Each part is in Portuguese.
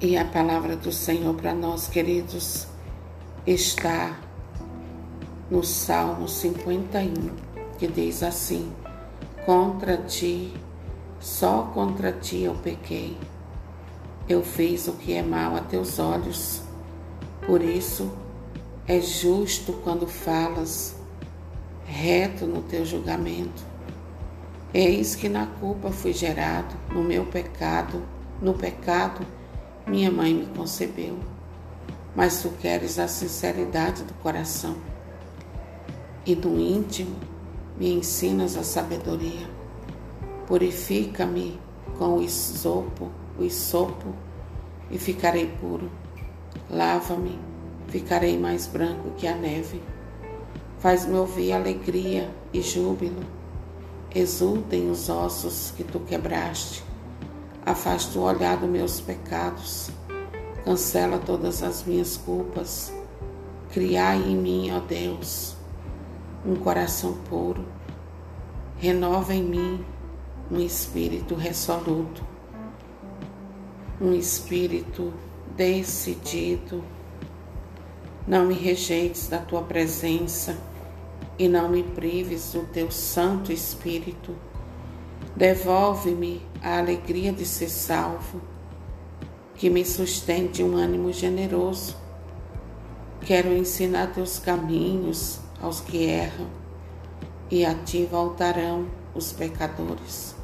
E a palavra do Senhor para nós, queridos, está no Salmo 51, que diz assim: Contra ti, só contra ti eu pequei. Eu fiz o que é mal a teus olhos. Por isso, é justo quando falas, reto no teu julgamento. Eis que na culpa fui gerado, no meu pecado, no pecado minha mãe me concebeu, mas tu queres a sinceridade do coração e do íntimo me ensinas a sabedoria. Purifica-me com o isopo, o isopo e ficarei puro. Lava-me, ficarei mais branco que a neve. Faz-me ouvir alegria e júbilo. Exultem os ossos que tu quebraste Afasta o olhar dos meus pecados, cancela todas as minhas culpas. Criai em mim, ó Deus, um coração puro. Renova em mim um espírito resoluto, um espírito decidido. Não me rejeites da tua presença e não me prives do teu Santo Espírito. Devolve-me a alegria de ser salvo, que me sustente um ânimo generoso. Quero ensinar teus caminhos aos que erram, e a ti voltarão os pecadores.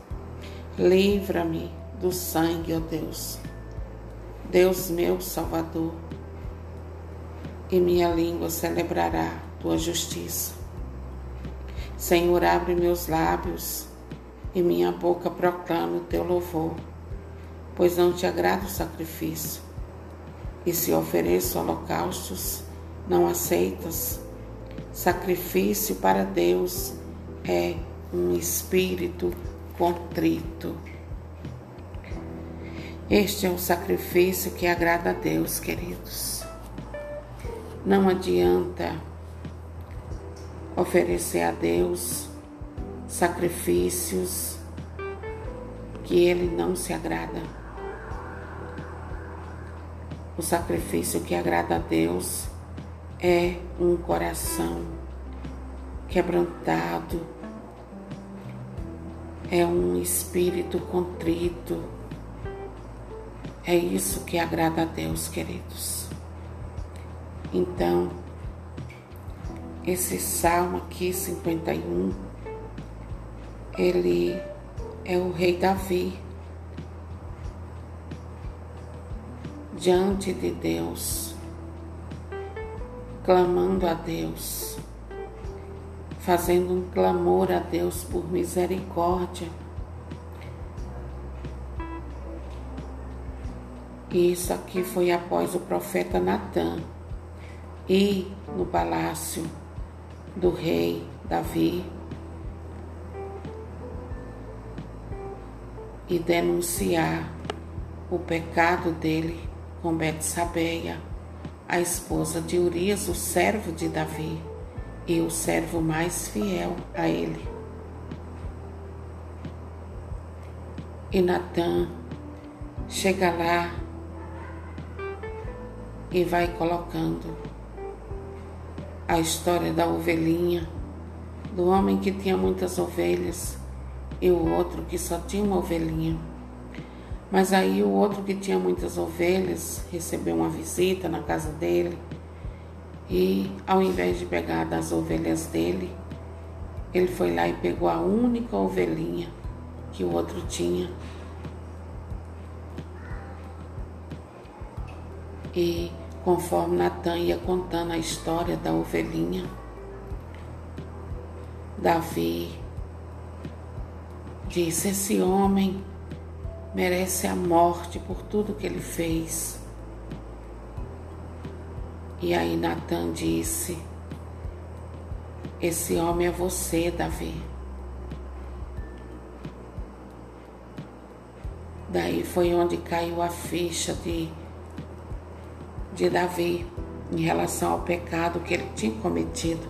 Livra-me do sangue, ó Deus, Deus meu Salvador, e minha língua celebrará tua justiça. Senhor, abre meus lábios e minha boca proclama o teu louvor, pois não te agrada o sacrifício. E se ofereço holocaustos, não aceitas. Sacrifício para Deus é um espírito contrito. Este é o sacrifício que agrada a Deus, queridos. Não adianta oferecer a Deus sacrifícios que ele não se agrada. O sacrifício que agrada a Deus é um coração quebrantado, é um espírito contrito. É isso que agrada a Deus, queridos. Então, esse salmo aqui, 51, ele é o rei Davi diante de Deus, clamando a Deus, fazendo um clamor a Deus por misericórdia. E isso aqui foi após o profeta Natã ir no palácio do rei Davi e denunciar o pecado dele com Betsabeia, a esposa de Urias, o servo de Davi, e o servo mais fiel a ele. E Natã chega lá e vai colocando a história da ovelhinha, do homem que tinha muitas ovelhas e o outro que só tinha uma ovelhinha. Mas aí o outro que tinha muitas ovelhas recebeu uma visita na casa dele e ao invés de pegar das ovelhas dele, ele foi lá e pegou a única ovelhinha que o outro tinha. E conforme Natan ia contando a história da ovelhinha, Davi disse: Esse homem merece a morte por tudo que ele fez. E aí Natan disse: Esse homem é você, Davi. Daí foi onde caiu a ficha de, de Davi em relação ao pecado que ele tinha cometido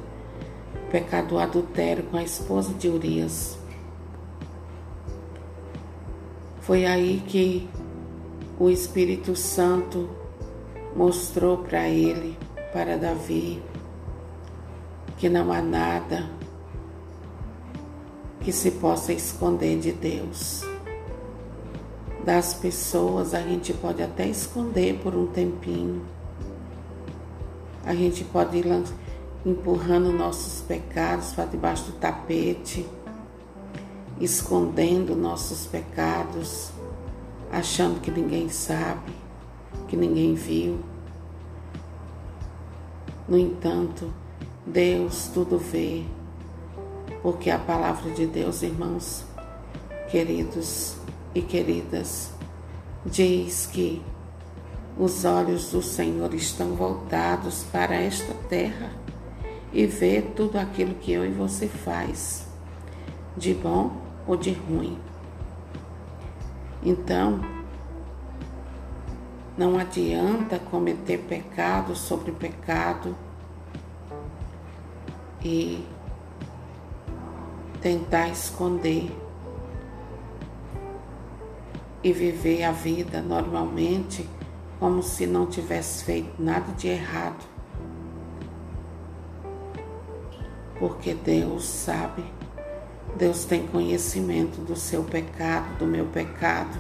o pecado do adultério com a esposa de Urias. Foi aí que o Espírito Santo mostrou para ele, para Davi, que não há nada que se possa esconder de Deus. Das pessoas a gente pode até esconder por um tempinho. A gente pode ir empurrando nossos pecados para debaixo do tapete, escondendo nossos pecados, achando que ninguém sabe, que ninguém viu. No entanto, Deus tudo vê, porque a palavra de Deus, irmãos, queridos e queridas, diz que os olhos do Senhor estão voltados para esta terra e vê tudo aquilo que eu e você faz, de bom ou de ruim. Então, não adianta cometer pecado sobre pecado e tentar esconder e viver a vida normalmente como se não tivesse feito nada de errado. Porque Deus sabe, Deus tem conhecimento do seu pecado, do meu pecado.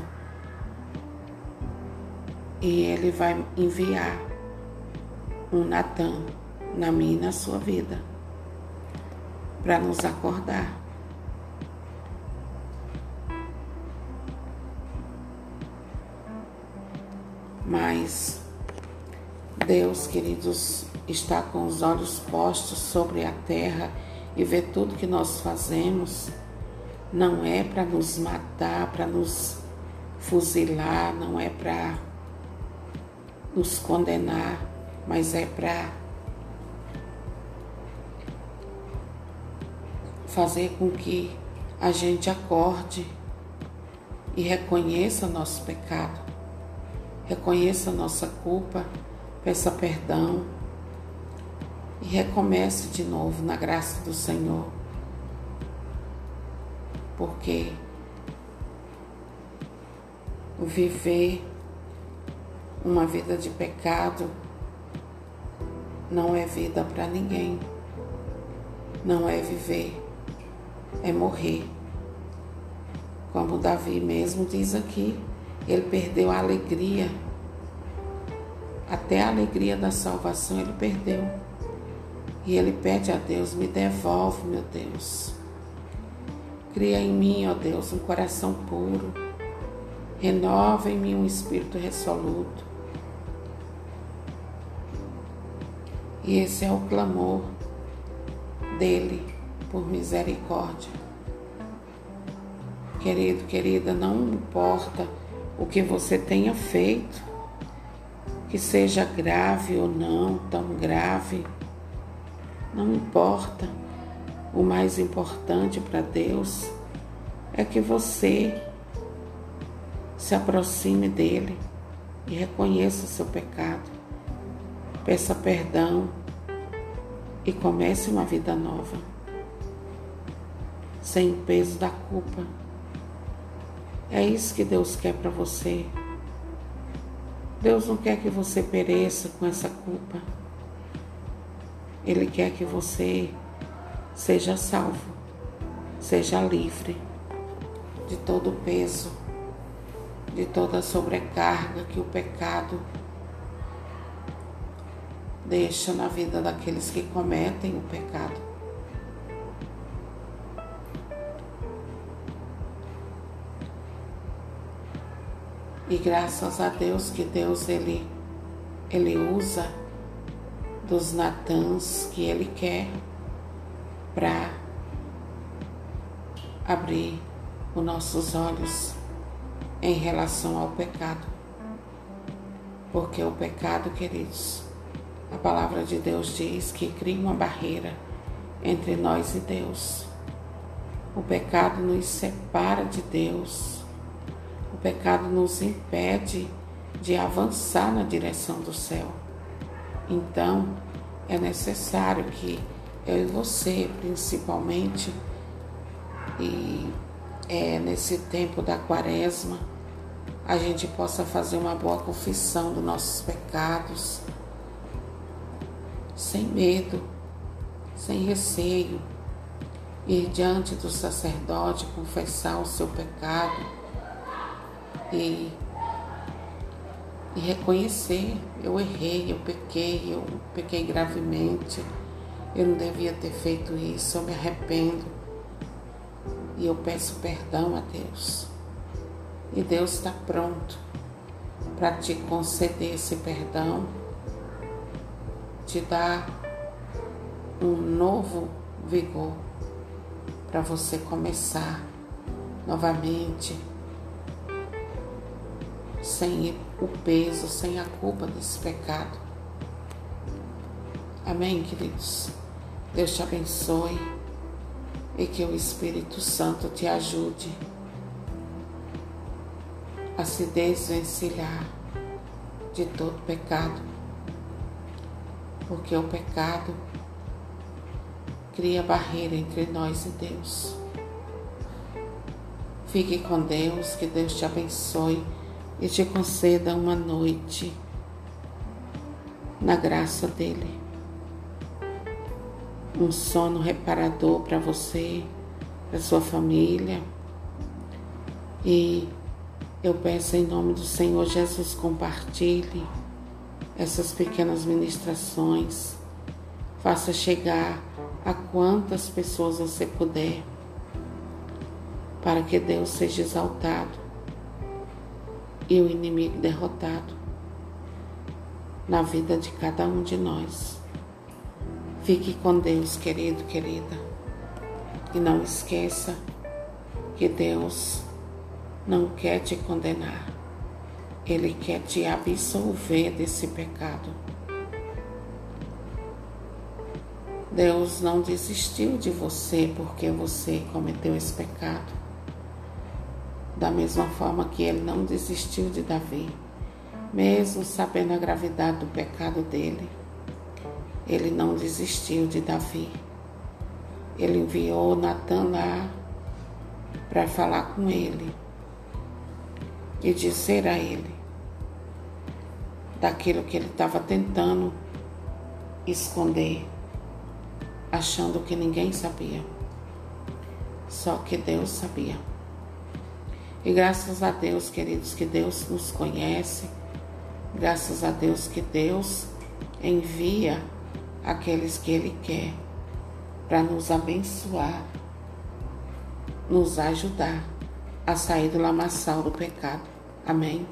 E Ele vai enviar um Natan na minha e na sua vida para nos acordar. Mas Deus, queridos, está com os olhos postos sobre a terra e vê tudo que nós fazemos. Não é para nos matar, para nos fuzilar, não é para nos condenar, mas é para fazer com que a gente acorde e reconheça nosso pecado, reconheça nossa culpa, peça perdão e recomece de novo na graça do Senhor. Porque viver uma vida de pecado não é vida para ninguém, não é viver é morrer. Como Davi mesmo diz aqui, ele perdeu a alegria. Até a alegria da salvação ele perdeu. E ele pede a Deus: me devolve, meu Deus. Cria em mim, ó Deus, um coração puro. Renova em mim um espírito resoluto. E esse é o clamor dele por misericórdia. Querido, querida, não importa o que você tenha feito, que seja grave ou não, tão grave, não importa. O mais importante para Deus é que você se aproxime dele e reconheça seu pecado, peça perdão e comece uma vida nova sem o peso da culpa. É isso que Deus quer para você. Deus não quer que você pereça com essa culpa. Ele quer que você seja salvo, seja livre de todo o peso, de toda a sobrecarga que o pecado deixa na vida daqueles que cometem o pecado. E graças a Deus que Deus ele, ele usa dos Natãs que ele quer para abrir os nossos olhos em relação ao pecado. Porque o pecado, queridos, a palavra de Deus diz que cria uma barreira entre nós e Deus. O pecado nos separa de Deus o pecado nos impede de avançar na direção do céu. Então, é necessário que eu e você, principalmente, e é nesse tempo da quaresma, a gente possa fazer uma boa confissão dos nossos pecados, sem medo, sem receio, ir diante do sacerdote, confessar o seu pecado e, e reconhecer: eu errei, eu pequei, eu pequei gravemente, eu não devia ter feito isso, eu me arrependo e eu peço perdão a Deus. E Deus está pronto para te conceder esse perdão, te dar um novo vigor para você começar novamente, sem o peso, sem a culpa desse pecado. Amém, queridos? Deus te abençoe e que o Espírito Santo te ajude a se desvencilhar de todo pecado, porque o pecado cria barreira entre nós e Deus. Fique com Deus, que Deus te abençoe e te conceda uma noite na graça dEle um sono reparador para você, para sua família. E eu peço em nome do Senhor Jesus, compartilhe essas pequenas ministrações. Faça chegar a quantas pessoas você puder, para que Deus seja exaltado e o inimigo derrotado na vida de cada um de nós. Fique com Deus, querido, querida. E não esqueça que Deus não quer te condenar. Ele quer te absolver desse pecado. Deus não desistiu de você porque você cometeu esse pecado. Da mesma forma que ele não desistiu de Davi, mesmo sabendo a gravidade do pecado dele ele não desistiu de Davi. Ele enviou Natan lá para falar com ele e dizer a ele daquilo que ele estava tentando esconder, achando que ninguém sabia. Só que Deus sabia. E graças a Deus, queridos, que Deus nos conhece, graças a Deus que Deus envia aqueles que Ele quer para nos abençoar, nos ajudar a sair do lamaçal do pecado. Amém?